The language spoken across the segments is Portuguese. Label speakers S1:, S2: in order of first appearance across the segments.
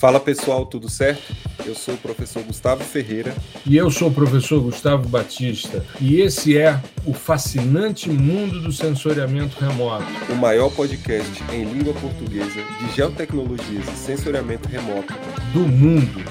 S1: Fala pessoal, tudo certo? Eu sou o professor Gustavo Ferreira.
S2: E eu sou o professor Gustavo Batista. E esse é o fascinante mundo do sensoriamento remoto.
S1: O maior podcast em língua portuguesa de geotecnologias e sensoriamento remoto
S2: do mundo.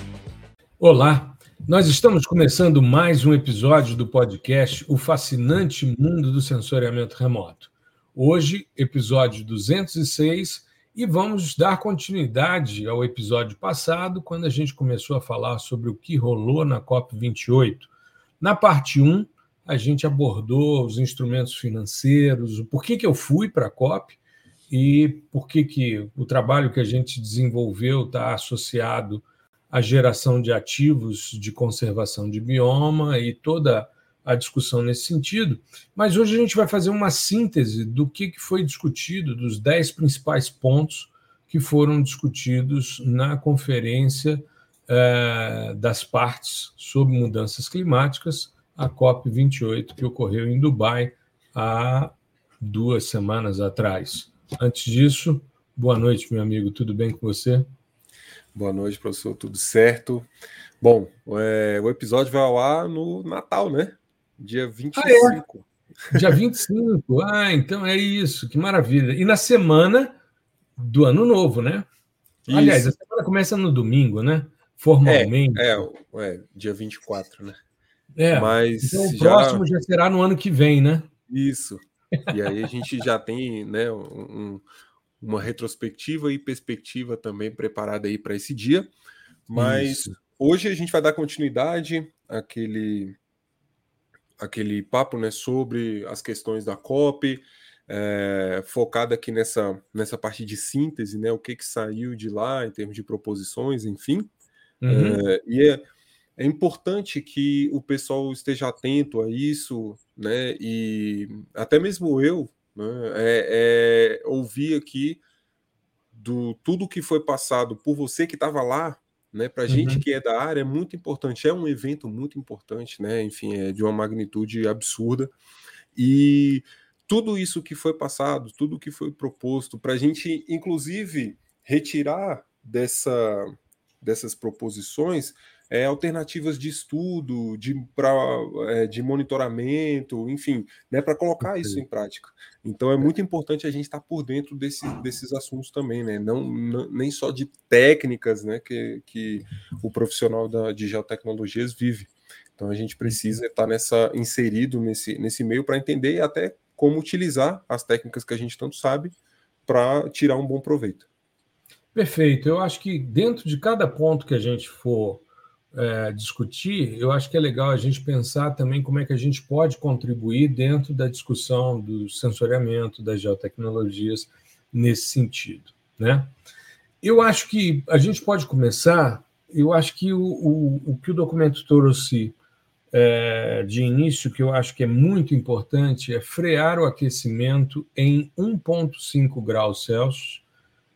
S2: Olá, nós estamos começando mais um episódio do podcast O Fascinante Mundo do Sensoriamento Remoto. Hoje, episódio 206 e vamos dar continuidade ao episódio passado, quando a gente começou a falar sobre o que rolou na COP28. Na parte 1, a gente abordou os instrumentos financeiros, o porquê que eu fui para a COP e por que, que o trabalho que a gente desenvolveu está associado à geração de ativos de conservação de bioma e toda a discussão nesse sentido, mas hoje a gente vai fazer uma síntese do que foi discutido, dos dez principais pontos que foram discutidos na conferência eh, das partes sobre mudanças climáticas, a COP28, que ocorreu em Dubai há duas semanas atrás. Antes disso, boa noite, meu amigo, tudo bem com você?
S1: Boa noite, professor, tudo certo? Bom, é, o episódio vai ao ar no Natal, né? Dia 25. Ah,
S2: é? Dia 25. Ah, então é isso, que maravilha. E na semana do ano novo, né? Isso. Aliás, a semana começa no domingo, né? Formalmente.
S1: É, é, é dia 24, né?
S2: É. Mas então o já... próximo já será no ano que vem, né?
S1: Isso. E aí a gente já tem, né, um, uma retrospectiva e perspectiva também preparada aí para esse dia. Mas Isso. hoje a gente vai dar continuidade àquele aquele papo né, sobre as questões da COP, é, focado aqui nessa, nessa parte de síntese, né, o que, que saiu de lá em termos de proposições, enfim. Uhum. É, e é, é importante que o pessoal esteja atento a isso, né, e até mesmo eu né, é, é, ouvir aqui do tudo que foi passado por você que estava lá, né? Para gente uhum. que é da área é muito importante, é um evento muito importante, né? Enfim, é de uma magnitude absurda e tudo isso que foi passado, tudo que foi proposto, para a gente, inclusive, retirar dessa, dessas proposições é, alternativas de estudo, de, pra, é, de monitoramento, enfim, né, para colocar isso em prática. Então é muito importante a gente estar tá por dentro desse, desses assuntos também, né? Não, não, nem só de técnicas né, que, que o profissional da, de geotecnologias vive. Então a gente precisa estar nessa inserido nesse, nesse meio para entender até como utilizar as técnicas que a gente tanto sabe para tirar um bom proveito.
S2: Perfeito. Eu acho que dentro de cada ponto que a gente for é, discutir, eu acho que é legal a gente pensar também como é que a gente pode contribuir dentro da discussão do sensoriamento, das geotecnologias, nesse sentido. Né? Eu acho que a gente pode começar, eu acho que o, o, o que o documento trouxe é, de início, que eu acho que é muito importante, é frear o aquecimento em 1,5 graus Celsius,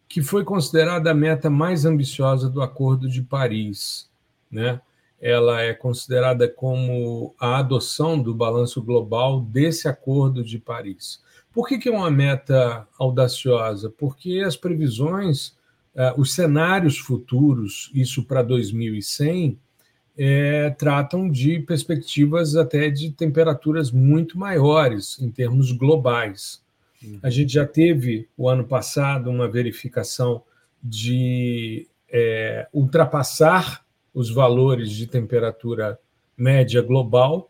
S2: que foi considerada a meta mais ambiciosa do Acordo de Paris né? ela é considerada como a adoção do balanço global desse Acordo de Paris. Por que, que é uma meta audaciosa? Porque as previsões, eh, os cenários futuros, isso para 2100, é, tratam de perspectivas até de temperaturas muito maiores em termos globais. A gente já teve, o ano passado, uma verificação de é, ultrapassar os valores de temperatura média global,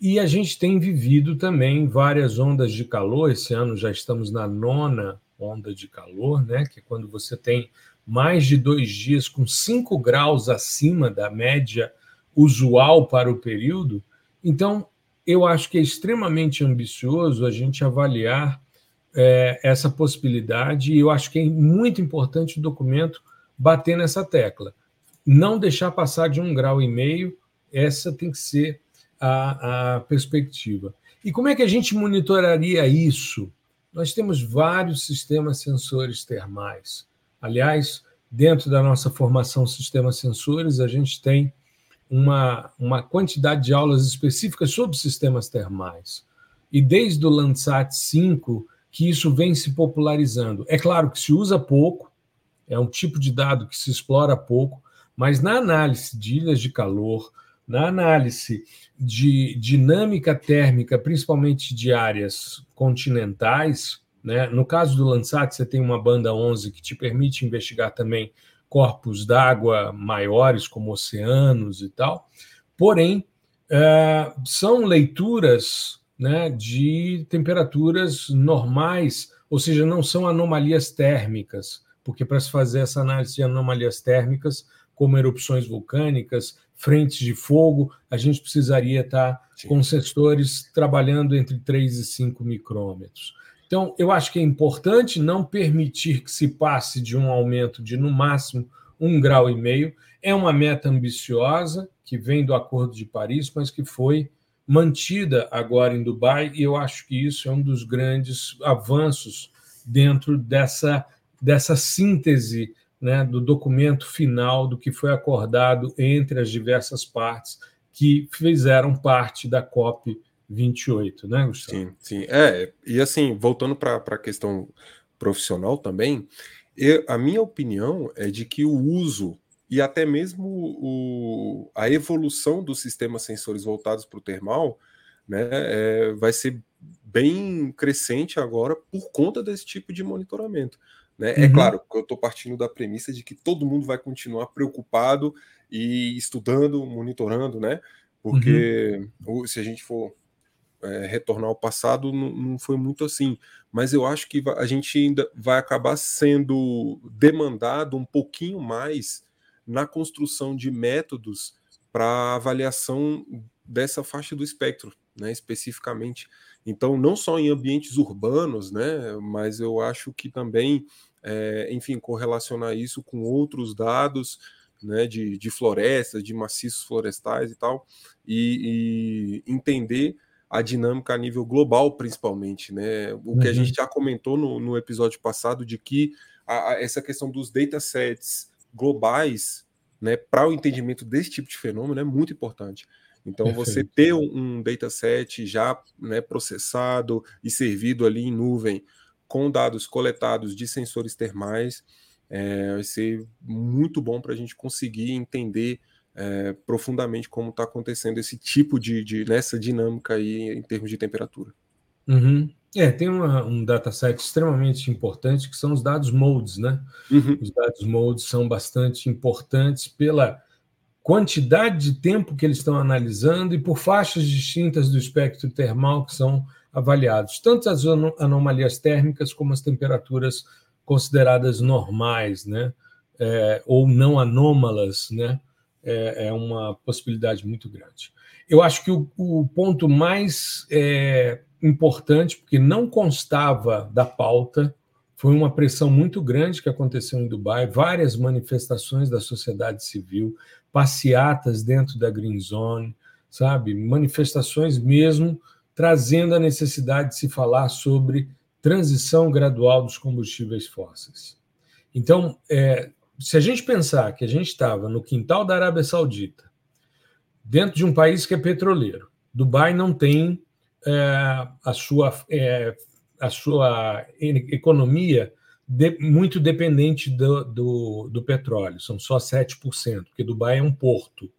S2: e a gente tem vivido também várias ondas de calor. Esse ano já estamos na nona onda de calor, né? que é quando você tem mais de dois dias com 5 graus acima da média usual para o período. Então, eu acho que é extremamente ambicioso a gente avaliar é, essa possibilidade, e eu acho que é muito importante o documento bater nessa tecla não deixar passar de um grau e meio, essa tem que ser a, a perspectiva. E como é que a gente monitoraria isso? Nós temos vários sistemas sensores termais. Aliás, dentro da nossa formação Sistemas Sensores, a gente tem uma, uma quantidade de aulas específicas sobre sistemas termais. E desde o Landsat 5, que isso vem se popularizando. É claro que se usa pouco, é um tipo de dado que se explora pouco, mas na análise de ilhas de calor, na análise de dinâmica térmica, principalmente de áreas continentais, né? no caso do Landsat, você tem uma banda 11 que te permite investigar também corpos d'água maiores, como oceanos e tal, porém, é, são leituras né, de temperaturas normais, ou seja, não são anomalias térmicas, porque para se fazer essa análise de anomalias térmicas, como erupções vulcânicas, frentes de fogo, a gente precisaria estar Sim. com sensores trabalhando entre 3 e 5 micrômetros. Então, eu acho que é importante não permitir que se passe de um aumento de, no máximo, um grau e meio. É uma meta ambiciosa, que vem do Acordo de Paris, mas que foi mantida agora em Dubai, e eu acho que isso é um dos grandes avanços dentro dessa, dessa síntese né, do documento final do que foi acordado entre as diversas partes que fizeram parte da COP 28, né, Gustavo?
S1: Sim, sim. É, e assim, voltando para a questão profissional também, eu, a minha opinião é de que o uso e até mesmo o, a evolução dos sistemas sensores voltados para o termal né, é, vai ser bem crescente agora por conta desse tipo de monitoramento. Né? É uhum. É claro que eu estou partindo da premissa de que todo mundo vai continuar preocupado e estudando, monitorando, né? Porque uhum. se a gente for é, retornar ao passado, não, não, foi muito assim. Mas eu acho que a gente ainda vai acabar sendo demandado um pouquinho mais na construção de métodos para avaliação dessa faixa do espectro, né, especificamente. Então, não só em ambientes urbanos, né, mas eu acho que também, é, enfim, correlacionar isso com outros dados, né, de, de florestas, de maciços florestais e tal, e, e entender a dinâmica a nível global, principalmente, né? O que a gente uhum. já comentou no, no episódio passado de que a, a, essa questão dos datasets globais, né, para o entendimento desse tipo de fenômeno é muito importante. Então, Perfeito. você ter um, um dataset já né, processado e servido ali em nuvem, com dados coletados de sensores termais, é, vai ser muito bom para a gente conseguir entender é, profundamente como está acontecendo esse tipo de, de nessa dinâmica aí em termos de temperatura.
S2: Uhum. É, tem uma, um dataset extremamente importante que são os dados modes, né? Uhum. Os dados modes são bastante importantes pela quantidade de tempo que eles estão analisando e por faixas distintas do espectro termal que são avaliados, tanto as anomalias térmicas como as temperaturas consideradas normais, né? É, ou não anômalas, né? É, é, uma possibilidade muito grande. Eu acho que o, o ponto mais é, importante, porque não constava da pauta, foi uma pressão muito grande que aconteceu em Dubai, várias manifestações da sociedade civil, passeatas dentro da Green Zone, sabe? Manifestações mesmo trazendo a necessidade de se falar sobre transição gradual dos combustíveis fósseis. Então, é, se a gente pensar que a gente estava no quintal da Arábia Saudita, dentro de um país que é petroleiro, Dubai não tem é, a, sua, é, a sua economia de, muito dependente do, do, do, petróleo, são só 7%, porque Dubai é um porto.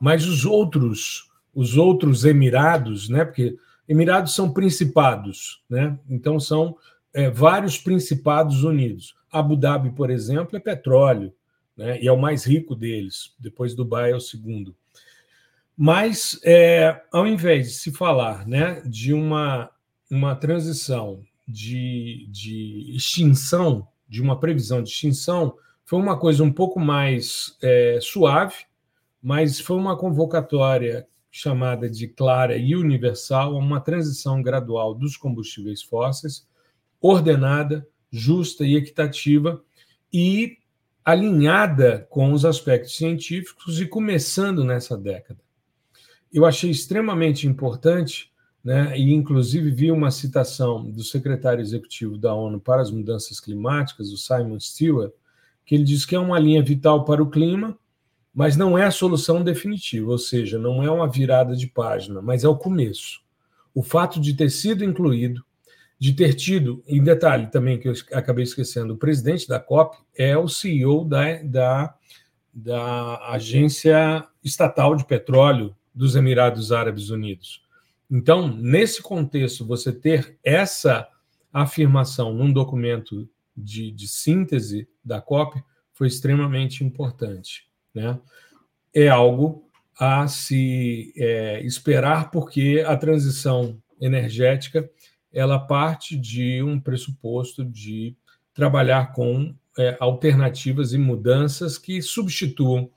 S2: Mas os outros, os outros Emirados, né, porque Emirados são principados, né, então são é, vários principados unidos. Abu Dhabi, por exemplo, é petróleo, né, e é o mais rico deles, depois Dubai é o segundo. Mas, é, ao invés de se falar né, de uma, uma transição de, de extinção, de uma previsão de extinção, foi uma coisa um pouco mais é, suave, mas foi uma convocatória chamada de clara e universal a uma transição gradual dos combustíveis fósseis, ordenada, justa e equitativa e alinhada com os aspectos científicos e começando nessa década. Eu achei extremamente importante, né, e inclusive vi uma citação do secretário executivo da ONU para as Mudanças Climáticas, o Simon Stewart, que ele diz que é uma linha vital para o clima, mas não é a solução definitiva, ou seja, não é uma virada de página, mas é o começo. O fato de ter sido incluído de ter tido, em detalhe também que eu acabei esquecendo, o presidente da COP é o CEO da, da, da Agência Estatal de Petróleo dos Emirados Árabes Unidos. Então, nesse contexto, você ter essa afirmação num documento de, de síntese da COP foi extremamente importante. Né? É algo a se é, esperar, porque a transição energética ela parte de um pressuposto de trabalhar com é, alternativas e mudanças que substituam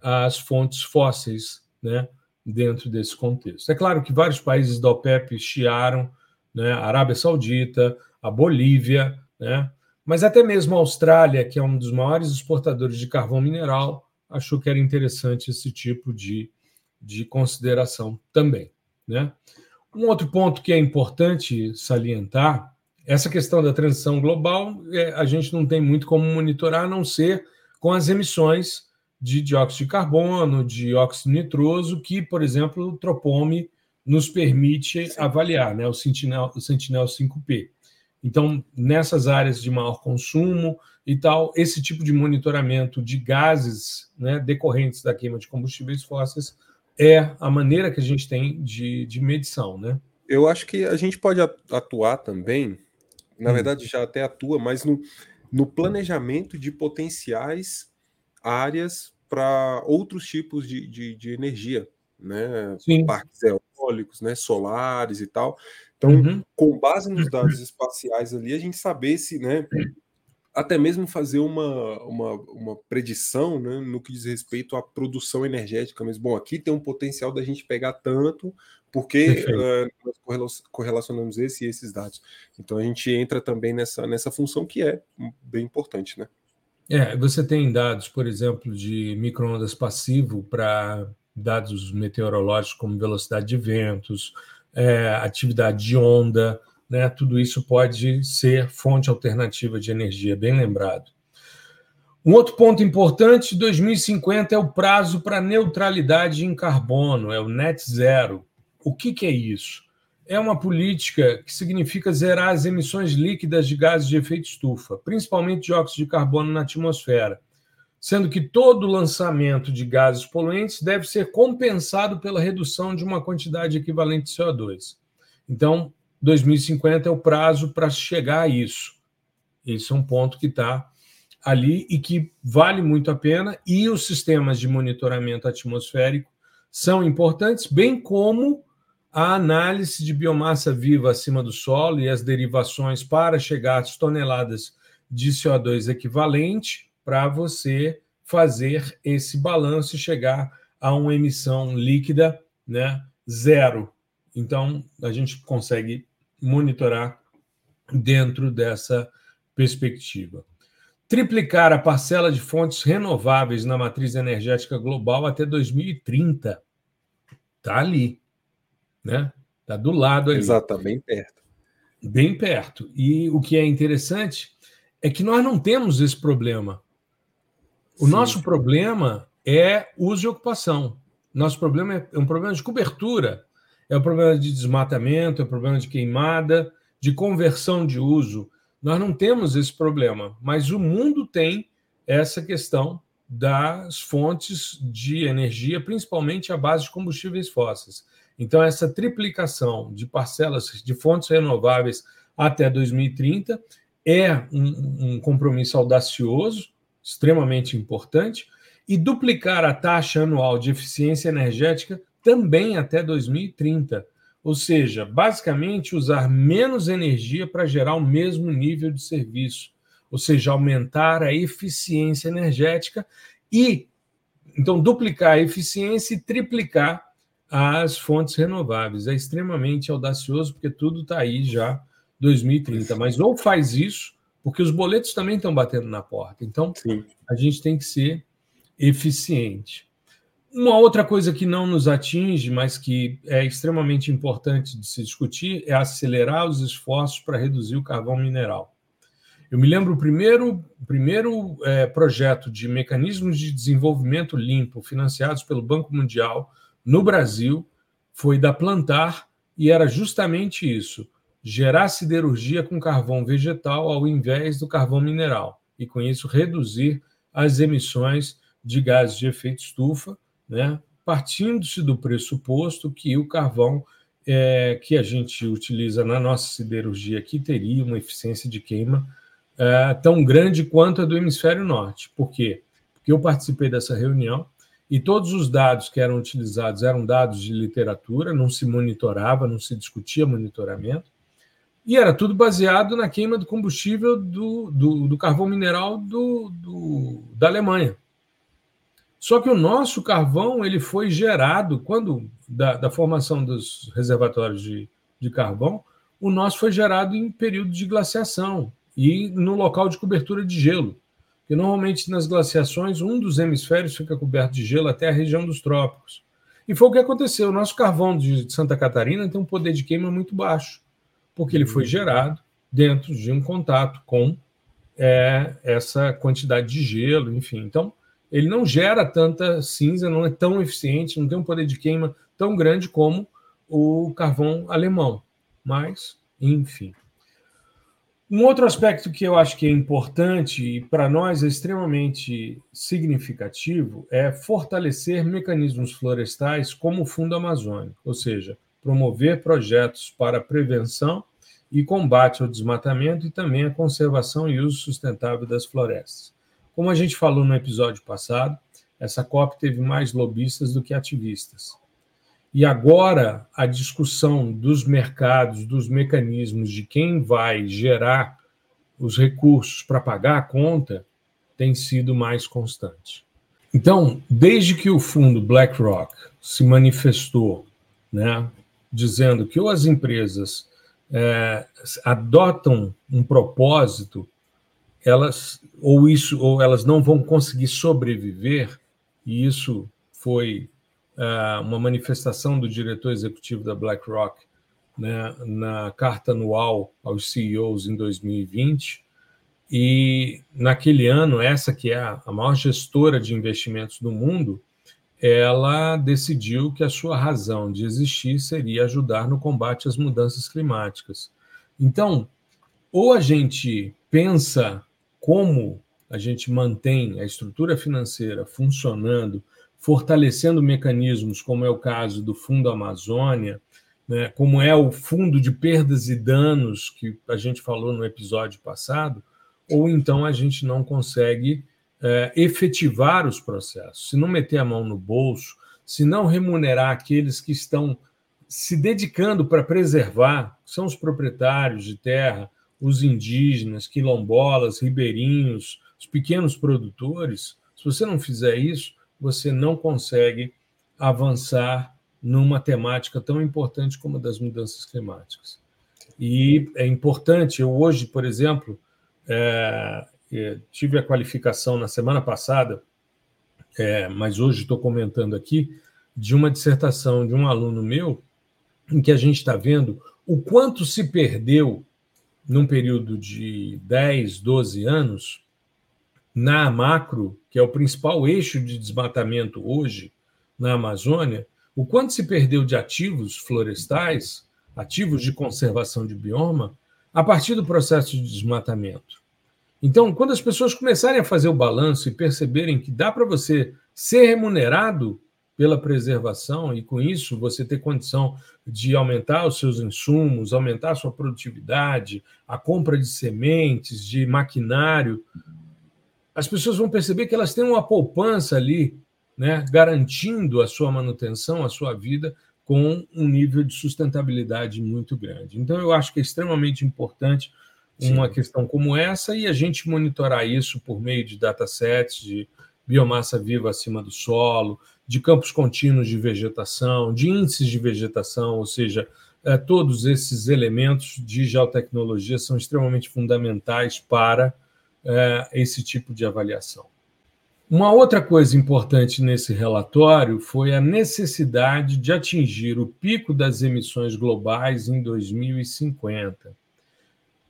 S2: as fontes fósseis, né, dentro desse contexto. É claro que vários países da OPEP chiaram, né, a Arábia Saudita, a Bolívia, né, mas até mesmo a Austrália, que é um dos maiores exportadores de carvão mineral, achou que era interessante esse tipo de, de consideração também. Né? Um outro ponto que é importante salientar, essa questão da transição global, é, a gente não tem muito como monitorar, a não ser com as emissões de dióxido de carbono, de óxido nitroso, que, por exemplo, o Tropome nos permite avaliar, né? o Sentinel, o Sentinel 5P. Então, nessas áreas de maior consumo e tal, esse tipo de monitoramento de gases né, decorrentes da queima de combustíveis fósseis é a maneira que a gente tem de, de medição. Né?
S1: Eu acho que a gente pode atuar também, na hum. verdade já até atua, mas no, no planejamento de potenciais áreas para outros tipos de, de, de energia, né? Sim. Parques eólicos, né? solares e tal. Então, uhum. com base nos dados espaciais ali, a gente saber se, né, até mesmo fazer uma, uma, uma predição né, no que diz respeito à produção energética mesmo. Bom, aqui tem um potencial da gente pegar tanto, porque uh, nós correlacionamos esse e esses dados. Então a gente entra também nessa, nessa função que é bem importante, né?
S2: É, você tem dados, por exemplo, de microondas passivo para dados meteorológicos como velocidade de ventos, é, atividade de onda, né? tudo isso pode ser fonte alternativa de energia, bem lembrado. Um outro ponto importante: 2050 é o prazo para neutralidade em carbono, é o net zero. O que, que é isso? É uma política que significa zerar as emissões líquidas de gases de efeito estufa, principalmente dióxido de carbono na atmosfera, sendo que todo lançamento de gases poluentes deve ser compensado pela redução de uma quantidade equivalente de CO2. Então, 2050 é o prazo para chegar a isso. Esse é um ponto que está ali e que vale muito a pena, e os sistemas de monitoramento atmosférico são importantes, bem como a análise de biomassa viva acima do solo e as derivações para chegar às toneladas de CO2 equivalente para você fazer esse balanço e chegar a uma emissão líquida né, zero. Então, a gente consegue monitorar dentro dessa perspectiva. Triplicar a parcela de fontes renováveis na matriz energética global até 2030. Está ali. Né? Está do lado ali.
S1: Exato, bem perto.
S2: Bem perto. E o que é interessante é que nós não temos esse problema. O Sim. nosso problema é uso e ocupação. Nosso problema é, é um problema de cobertura, é um problema de desmatamento, é um problema de queimada, de conversão de uso. Nós não temos esse problema, mas o mundo tem essa questão das fontes de energia, principalmente à base de combustíveis fósseis. Então, essa triplicação de parcelas de fontes renováveis até 2030 é um, um compromisso audacioso, extremamente importante, e duplicar a taxa anual de eficiência energética também até 2030. Ou seja, basicamente usar menos energia para gerar o mesmo nível de serviço, ou seja, aumentar a eficiência energética e então duplicar a eficiência e triplicar as fontes renováveis. É extremamente audacioso porque tudo está aí já 2030. Mas ou faz isso porque os boletos também estão batendo na porta. Então, Sim. a gente tem que ser eficiente. Uma outra coisa que não nos atinge, mas que é extremamente importante de se discutir, é acelerar os esforços para reduzir o carvão mineral. Eu me lembro o primeiro, primeiro é, projeto de mecanismos de desenvolvimento limpo financiados pelo Banco Mundial no Brasil foi da Plantar e era justamente isso: gerar siderurgia com carvão vegetal ao invés do carvão mineral, e com isso reduzir as emissões de gases de efeito estufa, né? partindo-se do pressuposto que o carvão é, que a gente utiliza na nossa siderurgia aqui teria uma eficiência de queima é, tão grande quanto a do hemisfério norte. Por quê? Porque eu participei dessa reunião e todos os dados que eram utilizados eram dados de literatura, não se monitorava, não se discutia monitoramento, e era tudo baseado na queima do combustível do, do, do carvão mineral do, do, da Alemanha. Só que o nosso carvão ele foi gerado quando da, da formação dos reservatórios de, de carvão, o nosso foi gerado em período de glaciação e no local de cobertura de gelo. Porque normalmente nas glaciações um dos hemisférios fica coberto de gelo até a região dos trópicos. E foi o que aconteceu. O nosso carvão de Santa Catarina tem um poder de queima muito baixo, porque ele foi gerado dentro de um contato com é, essa quantidade de gelo, enfim. Então, ele não gera tanta cinza, não é tão eficiente, não tem um poder de queima tão grande como o carvão alemão. Mas, enfim. Um outro aspecto que eu acho que é importante e para nós é extremamente significativo é fortalecer mecanismos florestais como o Fundo Amazônico, ou seja, promover projetos para prevenção e combate ao desmatamento e também a conservação e uso sustentável das florestas. Como a gente falou no episódio passado, essa COP teve mais lobistas do que ativistas. E agora a discussão dos mercados, dos mecanismos de quem vai gerar os recursos para pagar a conta tem sido mais constante. Então, desde que o fundo BlackRock se manifestou, né, dizendo que ou as empresas é, adotam um propósito elas ou isso ou elas não vão conseguir sobreviver e isso foi uh, uma manifestação do diretor executivo da BlackRock né, na carta anual aos CEOs em 2020 e naquele ano essa que é a maior gestora de investimentos do mundo ela decidiu que a sua razão de existir seria ajudar no combate às mudanças climáticas. Então, ou a gente pensa como a gente mantém a estrutura financeira funcionando, fortalecendo mecanismos, como é o caso do Fundo Amazônia, né, como é o Fundo de Perdas e Danos, que a gente falou no episódio passado, ou então a gente não consegue é, efetivar os processos. Se não meter a mão no bolso, se não remunerar aqueles que estão se dedicando para preservar, são os proprietários de terra, os indígenas, quilombolas, ribeirinhos, os pequenos produtores, se você não fizer isso, você não consegue avançar numa temática tão importante como a das mudanças climáticas. E é importante, eu hoje, por exemplo, é, é, tive a qualificação na semana passada, é, mas hoje estou comentando aqui, de uma dissertação de um aluno meu, em que a gente está vendo o quanto se perdeu num período de 10, 12 anos, na macro, que é o principal eixo de desmatamento hoje na Amazônia, o quanto se perdeu de ativos florestais, ativos de conservação de bioma, a partir do processo de desmatamento. Então, quando as pessoas começarem a fazer o balanço e perceberem que dá para você ser remunerado pela preservação e com isso você ter condição de aumentar os seus insumos, aumentar a sua produtividade, a compra de sementes, de maquinário, as pessoas vão perceber que elas têm uma poupança ali, né, garantindo a sua manutenção, a sua vida com um nível de sustentabilidade muito grande. Então eu acho que é extremamente importante uma Sim. questão como essa e a gente monitorar isso por meio de datasets de biomassa viva acima do solo, de campos contínuos de vegetação, de índices de vegetação, ou seja, é, todos esses elementos de geotecnologia são extremamente fundamentais para é, esse tipo de avaliação. Uma outra coisa importante nesse relatório foi a necessidade de atingir o pico das emissões globais em 2050.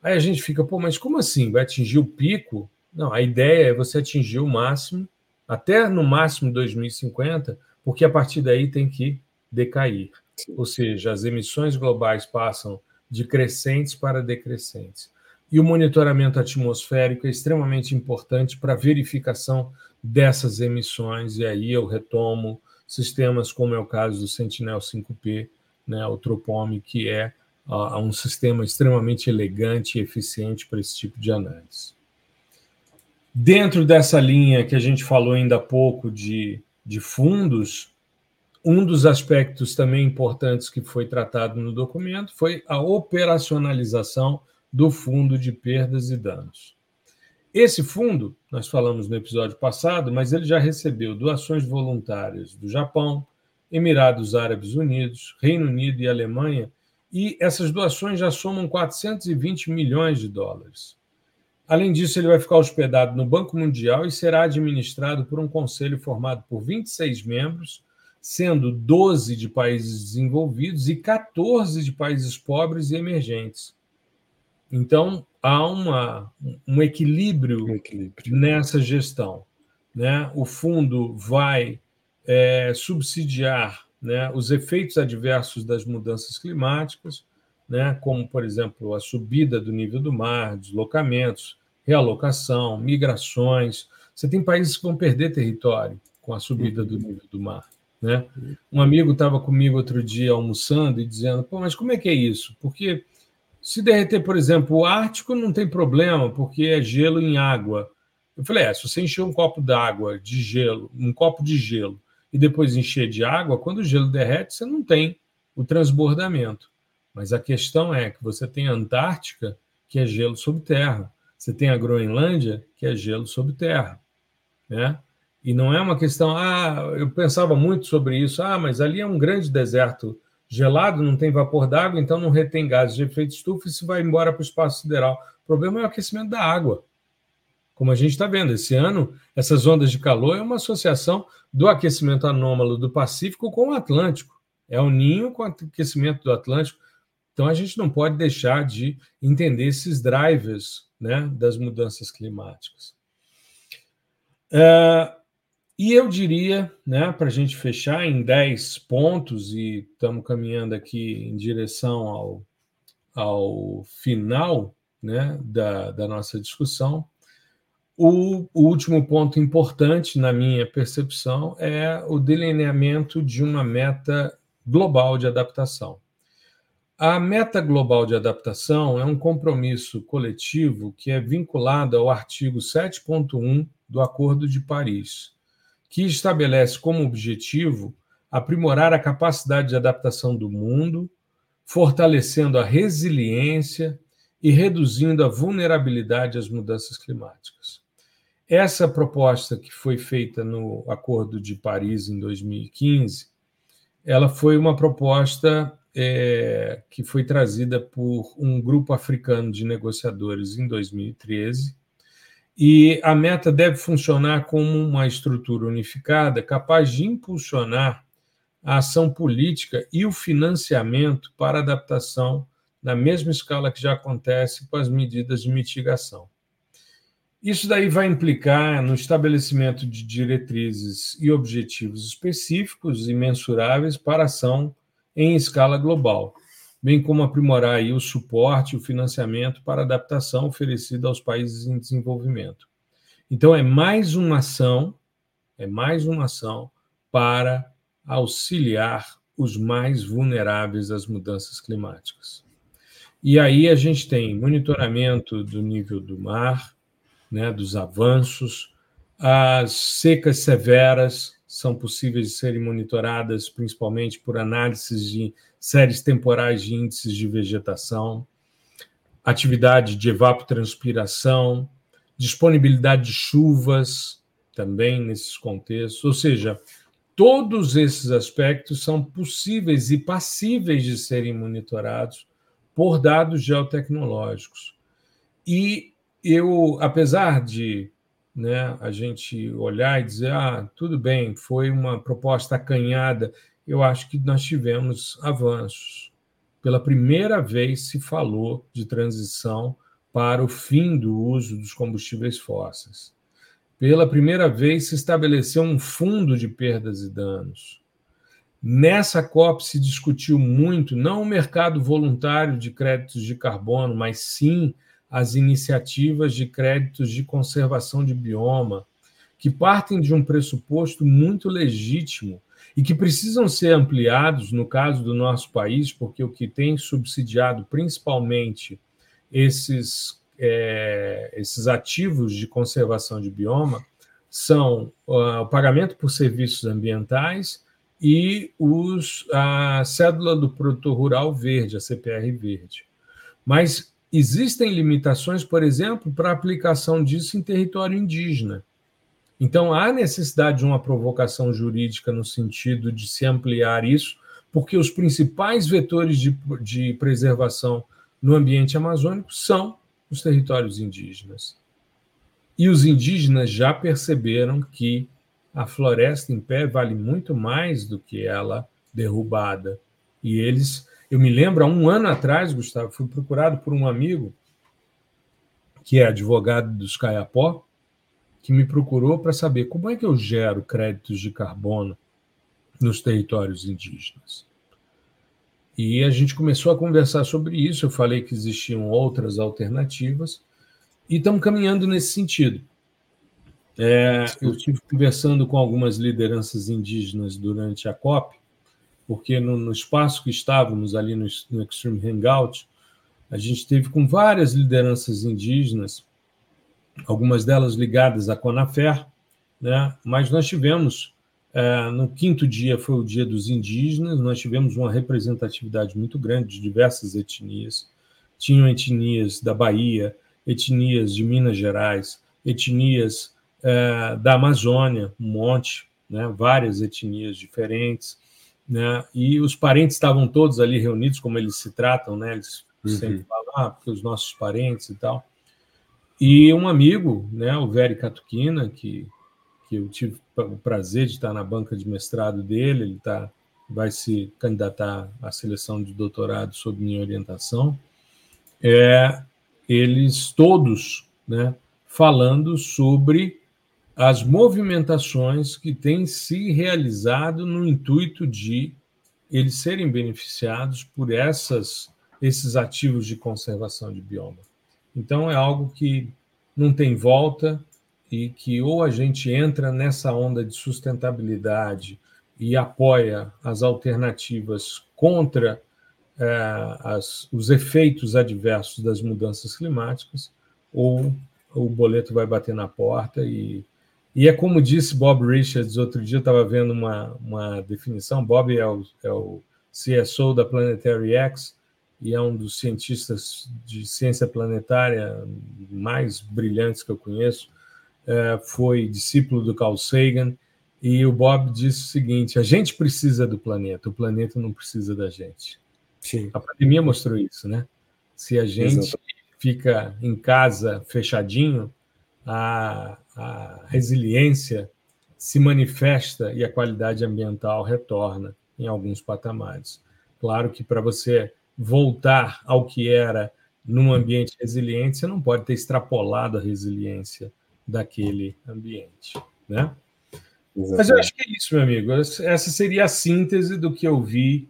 S2: Aí a gente fica, pô, mas como assim? Vai atingir o pico? Não, a ideia é você atingir o máximo até no máximo 2050, porque a partir daí tem que decair. Ou seja, as emissões globais passam de crescentes para decrescentes. E o monitoramento atmosférico é extremamente importante para a verificação dessas emissões, e aí eu retomo sistemas como é o caso do Sentinel-5P, né, o Tropome, que é uh, um sistema extremamente elegante e eficiente para esse tipo de análise. Dentro dessa linha que a gente falou ainda há pouco de, de fundos, um dos aspectos também importantes que foi tratado no documento foi a operacionalização do Fundo de Perdas e Danos. Esse fundo, nós falamos no episódio passado, mas ele já recebeu doações voluntárias do Japão, Emirados Árabes Unidos, Reino Unido e Alemanha, e essas doações já somam 420 milhões de dólares. Além disso, ele vai ficar hospedado no Banco Mundial e será administrado por um conselho formado por 26 membros, sendo 12 de países desenvolvidos e 14 de países pobres e emergentes. Então, há uma, um, equilíbrio um equilíbrio nessa gestão. Né? O fundo vai é, subsidiar né, os efeitos adversos das mudanças climáticas, né, como, por exemplo, a subida do nível do mar, deslocamentos, realocação, migrações. Você tem países que vão perder território com a subida do nível do mar. Né? Um amigo estava comigo outro dia almoçando e dizendo: Pô, mas como é que é isso? Porque se derreter, por exemplo, o Ártico não tem problema, porque é gelo em água. Eu falei: é, se você encher um copo d'água de gelo, um copo de gelo, e depois encher de água, quando o gelo derrete, você não tem o transbordamento. Mas a questão é que você tem a Antártica, que é gelo sob terra. Você tem a Groenlândia, que é gelo sob terra. Né? E não é uma questão, ah, eu pensava muito sobre isso, ah, mas ali é um grande deserto gelado, não tem vapor d'água, então não retém gases de efeito estufa e se vai embora para o espaço sideral. O problema é o aquecimento da água. Como a gente está vendo, esse ano, essas ondas de calor é uma associação do aquecimento anômalo do Pacífico com o Atlântico. É o ninho com o aquecimento do Atlântico. Então, a gente não pode deixar de entender esses drivers né, das mudanças climáticas. É, e eu diria, né, para a gente fechar em 10 pontos, e estamos caminhando aqui em direção ao, ao final né, da, da nossa discussão, o, o, último ponto importante, na minha percepção, é o delineamento de uma meta global de adaptação. A meta global de adaptação é um compromisso coletivo que é vinculado ao artigo 7.1 do Acordo de Paris, que estabelece como objetivo aprimorar a capacidade de adaptação do mundo, fortalecendo a resiliência e reduzindo a vulnerabilidade às mudanças climáticas. Essa proposta que foi feita no Acordo de Paris em 2015, ela foi uma proposta é, que foi trazida por um grupo africano de negociadores em 2013, e a meta deve funcionar como uma estrutura unificada capaz de impulsionar a ação política e o financiamento para adaptação na mesma escala que já acontece com as medidas de mitigação. Isso daí vai implicar no estabelecimento de diretrizes e objetivos específicos e mensuráveis para ação em escala global, bem como aprimorar o suporte e o financiamento para adaptação oferecido aos países em desenvolvimento. Então é mais uma ação, é mais uma ação para auxiliar os mais vulneráveis às mudanças climáticas. E aí a gente tem monitoramento do nível do mar, né, dos avanços. As secas severas são possíveis de serem monitoradas principalmente por análises de séries temporais de índices de vegetação, atividade de evapotranspiração, disponibilidade de chuvas também nesses contextos, ou seja, todos esses aspectos são possíveis e passíveis de serem monitorados por dados geotecnológicos. E eu, apesar de né, a gente olhar e dizer, ah, tudo bem, foi uma proposta acanhada, eu acho que nós tivemos avanços. Pela primeira vez se falou de transição para o fim do uso dos combustíveis fósseis. Pela primeira vez se estabeleceu um fundo de perdas e danos. Nessa COP se discutiu muito não o mercado voluntário de créditos de carbono, mas sim as iniciativas de créditos de conservação de bioma, que partem de um pressuposto muito legítimo e que precisam ser ampliados no caso do nosso país, porque o que tem subsidiado principalmente esses, é, esses ativos de conservação de bioma são uh, o pagamento por serviços ambientais e os, a cédula do produtor rural verde, a CPR verde. Mas existem limitações, por exemplo, para a aplicação disso em território indígena. Então, há necessidade de uma provocação jurídica no sentido de se ampliar isso, porque os principais vetores de, de preservação no ambiente amazônico são os territórios indígenas. E os indígenas já perceberam que a floresta em pé vale muito mais do que ela derrubada. E eles, eu me lembro, há um ano atrás, Gustavo, fui procurado por um amigo que é advogado dos Caiapó, que me procurou para saber como é que eu gero créditos de carbono nos territórios indígenas. E a gente começou a conversar sobre isso. Eu falei que existiam outras alternativas e estamos caminhando nesse sentido. É, eu estive conversando com algumas lideranças indígenas durante a COP, porque no, no espaço que estávamos ali no, no Extreme Hangout, a gente teve com várias lideranças indígenas, algumas delas ligadas à Conafer, né? mas nós tivemos, é, no quinto dia foi o dia dos indígenas, nós tivemos uma representatividade muito grande de diversas etnias, tinham etnias da Bahia, etnias de Minas Gerais, etnias é, da Amazônia, um monte, né, várias etnias diferentes, né, e os parentes estavam todos ali reunidos, como eles se tratam, né, eles uhum. sempre falam, ah, porque os nossos parentes e tal. E um amigo, né, o Veri Catuquina, que, que eu tive o prazer de estar na banca de mestrado dele, ele tá, vai se candidatar à seleção de doutorado sob minha orientação, é, eles todos né, falando sobre as movimentações que têm se realizado no intuito de eles serem beneficiados por essas, esses ativos de conservação de bioma. Então, é algo que não tem volta e que ou a gente entra nessa onda de sustentabilidade e apoia as alternativas contra é, as, os efeitos adversos das mudanças climáticas, ou o boleto vai bater na porta e e é como disse Bob Richards, outro dia eu estava vendo uma, uma definição. Bob é o, é o CSO da Planetary X e é um dos cientistas de ciência planetária mais brilhantes que eu conheço. É, foi discípulo do Carl Sagan. E o Bob disse o seguinte: a gente precisa do planeta, o planeta não precisa da gente. Sim. A pandemia mostrou isso, né? Se a gente Exatamente. fica em casa fechadinho, a, a resiliência se manifesta e a qualidade ambiental retorna em alguns patamares. Claro que para você voltar ao que era num ambiente resiliente, você não pode ter extrapolado a resiliência daquele ambiente, né? Exatamente. Mas eu acho que é isso, meu amigo. Essa seria a síntese do que eu vi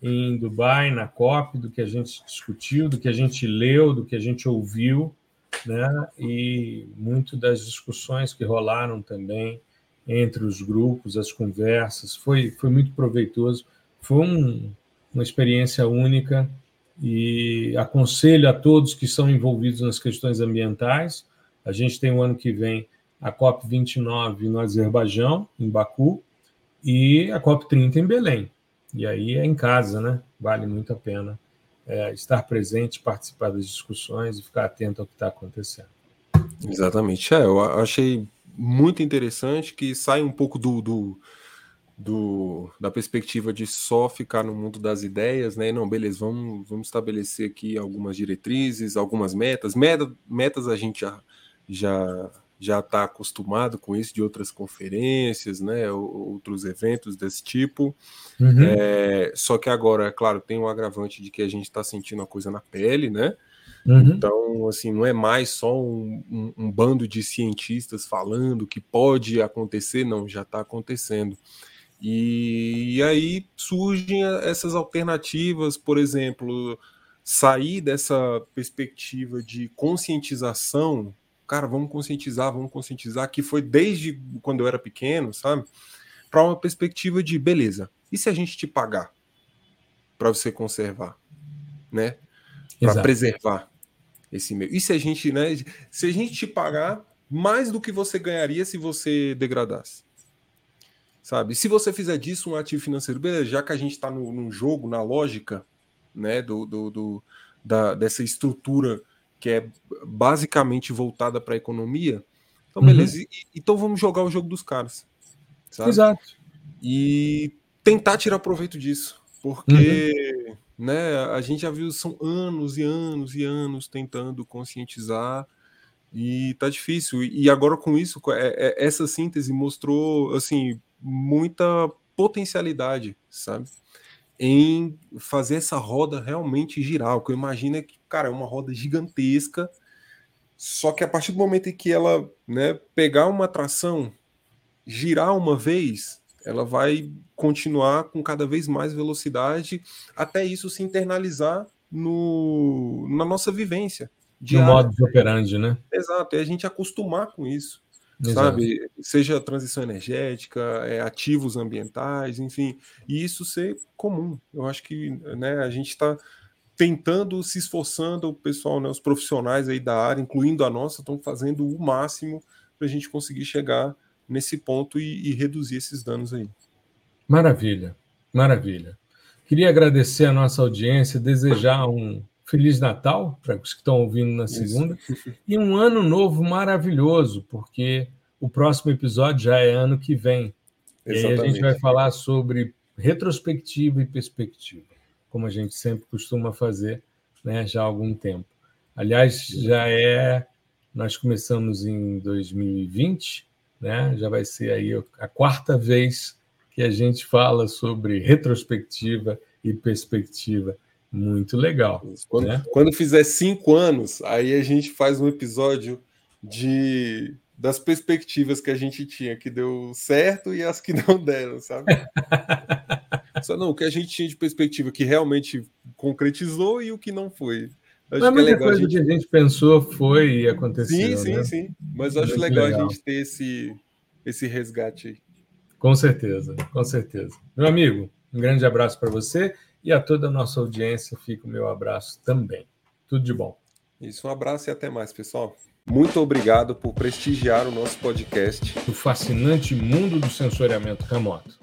S2: em Dubai, na COP, do que a gente discutiu, do que a gente leu, do que a gente ouviu né? e muito das discussões que rolaram também entre os grupos, as conversas, foi, foi muito proveitoso. Foi um, uma experiência única e aconselho a todos que são envolvidos nas questões ambientais. A gente tem o ano que vem a COP29 no Azerbaijão, em Baku, e a COP30 em Belém. E aí é em casa, né? Vale muito a pena é, estar presente, participar das discussões e ficar atento ao que está acontecendo.
S1: Exatamente. É, eu achei muito interessante que sai um pouco do, do, do, da perspectiva de só ficar no mundo das ideias, né? Não, beleza, vamos, vamos estabelecer aqui algumas diretrizes, algumas metas. Meta, metas a gente já, já já está acostumado com isso de outras conferências, né, outros eventos desse tipo. Uhum. É, só que agora, é claro, tem o um agravante de que a gente está sentindo a coisa na pele, né? Uhum. Então, assim, não é mais só um, um, um, bando de cientistas falando que pode acontecer, não, já está acontecendo. E, e aí surgem essas alternativas, por exemplo, sair dessa perspectiva de conscientização, cara, vamos conscientizar, vamos conscientizar, que foi desde quando eu era pequeno, sabe? Para uma perspectiva de beleza. E se a gente te pagar para você conservar, né? Para preservar esse meio. E se a gente, né? Se a gente te pagar mais do que você ganharia se você degradasse sabe? Se você fizer disso um ativo financeiro, beleza, já que a gente está num jogo, na lógica, né, do, do, do da, dessa estrutura que é basicamente voltada para a economia, então beleza, uhum. e, então vamos jogar o jogo dos caras, sabe?
S2: Exato.
S1: E tentar tirar proveito disso, porque, uhum. né, a gente já viu, são anos e anos e anos tentando conscientizar, e tá difícil. E agora com isso, é, é, essa síntese mostrou, assim, muita potencialidade, sabe? Em fazer essa roda realmente girar. O que eu imagino é que, cara, é uma roda gigantesca, só que a partir do momento em que ela né, pegar uma tração, girar uma vez, ela vai continuar com cada vez mais velocidade, até isso se internalizar no, na nossa vivência.
S2: Diária. No modo de operandi, né?
S1: Exato, e a gente acostumar com isso. Exato. sabe? Seja transição energética, é, ativos ambientais, enfim, e isso ser comum. Eu acho que né, a gente está tentando, se esforçando, o pessoal, né, os profissionais aí da área, incluindo a nossa, estão fazendo o máximo para a gente conseguir chegar nesse ponto e, e reduzir esses danos aí.
S2: Maravilha, maravilha. Queria agradecer a nossa audiência, desejar um Feliz Natal para os que estão ouvindo na segunda Isso. e um ano novo maravilhoso, porque o próximo episódio já é ano que vem. Exatamente. E aí a gente vai falar sobre retrospectiva e perspectiva, como a gente sempre costuma fazer né, já há algum tempo. Aliás, já é. Nós começamos em 2020, né? já vai ser aí a quarta vez que a gente fala sobre retrospectiva e perspectiva muito legal.
S1: Quando,
S2: né?
S1: quando fizer cinco anos, aí a gente faz um episódio de das perspectivas que a gente tinha que deu certo e as que não deram, sabe? Só não, o que a gente tinha de perspectiva que realmente concretizou e o que não foi.
S2: Acho Mas é legal coisa a gente... que a gente pensou foi e aconteceu.
S1: Sim, sim,
S2: né?
S1: sim. Mas acho legal, legal, a gente ter esse, esse resgate aí.
S2: Com certeza, com certeza. Meu amigo, um grande abraço para você e a toda a nossa audiência fica o meu abraço também. Tudo de bom.
S1: Isso, um abraço e até mais, pessoal. Muito obrigado por prestigiar o nosso podcast.
S2: O fascinante mundo do sensoriamento remoto.